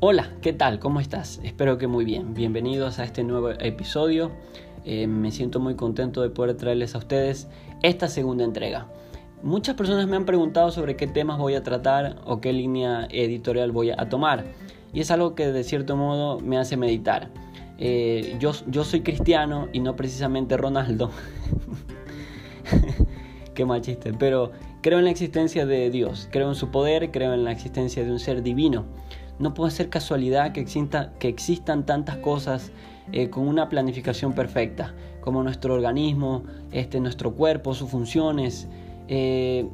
Hola, ¿qué tal? ¿Cómo estás? Espero que muy bien. Bienvenidos a este nuevo episodio. Eh, me siento muy contento de poder traerles a ustedes esta segunda entrega. Muchas personas me han preguntado sobre qué temas voy a tratar o qué línea editorial voy a tomar. Y es algo que de cierto modo me hace meditar. Eh, yo, soy cristiano y no precisamente Ronaldo. qué mal chiste. Pero creo en la existencia de Dios, creo en su poder, creo en la existencia de un ser divino. No puede ser casualidad que, existan tantas cosas eh, con una planificación perfecta, como nuestro organismo, este, nuestro cuerpo, sus funciones, eh,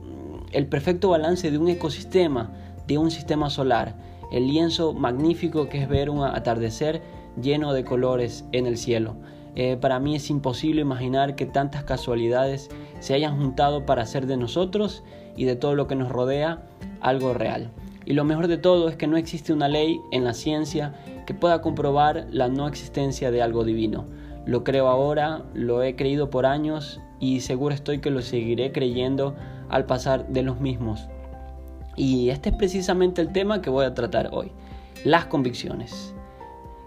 el perfecto balance de un ecosistema, de un sistema solar, el lienzo magnífico que es ver un atardecer lleno de colores en el cielo. Eh, para mí es imposible imaginar que tantas casualidades se hayan juntado para hacer de nosotros y de todo lo que nos rodea algo real. Y lo mejor de todo es que no existe una ley en la ciencia que pueda comprobar la no existencia de algo divino. Lo creo ahora, lo he creído por años y seguro estoy que lo seguiré creyendo al pasar de los mismos. Y este es precisamente el tema que voy a tratar hoy, las convicciones.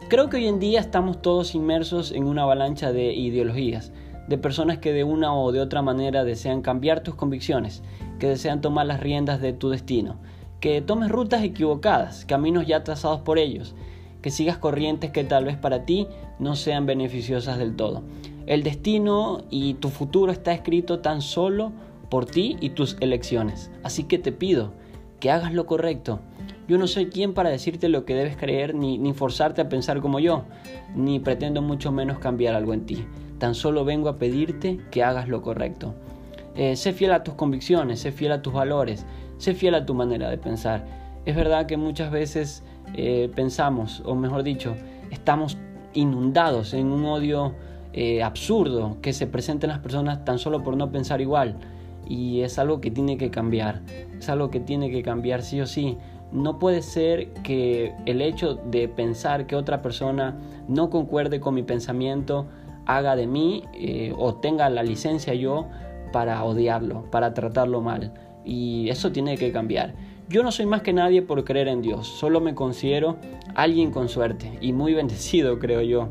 Creo que hoy en día estamos todos inmersos en una avalancha de ideologías, de personas que de una o de otra manera desean cambiar tus convicciones, que desean tomar las riendas de tu destino, que tomes rutas equivocadas, caminos ya trazados por ellos, que sigas corrientes que tal vez para ti no sean beneficiosas del todo. El destino y tu futuro está escrito tan solo por ti y tus elecciones. Así que te pido que hagas lo correcto. Yo no soy quien para decirte lo que debes creer ni, forzarte a pensar como yo, ni pretendo mucho menos cambiar algo en ti. Tan solo vengo a pedirte que hagas lo correcto. Eh, sé fiel a tus convicciones, sé fiel a tus valores, sé fiel a tu manera de pensar. Es verdad que muchas veces eh, pensamos, o mejor dicho, estamos inundados en un odio eh, absurdo que se presenta en las personas tan solo por no pensar igual. Y es algo que tiene que cambiar, es algo que tiene que cambiar sí o sí. No puede ser que el hecho de pensar que otra persona no concuerde con mi pensamiento haga de mí o tenga la licencia yo para odiarlo, para tratarlo mal. Y eso tiene que cambiar. Yo no soy más que nadie por creer en Dios, solo me considero alguien con suerte y muy bendecido, creo yo.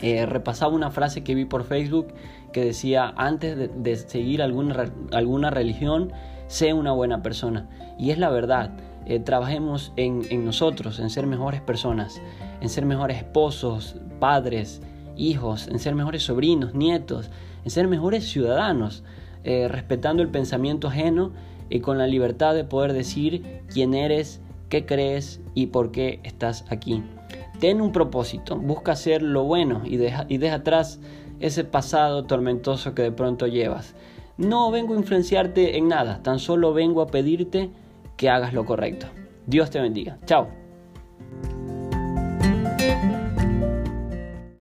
Eh, repasaba una frase que vi por Facebook que decía, antes de, seguir alguna, alguna, religión, sé una buena persona. Y es la verdad, eh, trabajemos en, en nosotros, en ser mejores personas, en ser mejores esposos, padres, hijos, en ser mejores sobrinos, nietos, en ser mejores ciudadanos, eh, respetando el pensamiento ajeno y con la libertad de poder decir quién eres, qué crees y por qué estás aquí. Ten un propósito, busca hacer lo bueno y deja, y deja atrás ese pasado tormentoso que de pronto llevas. No vengo a influenciarte en nada, tan solo vengo a pedirte que hagas lo correcto. Dios te bendiga. Chao.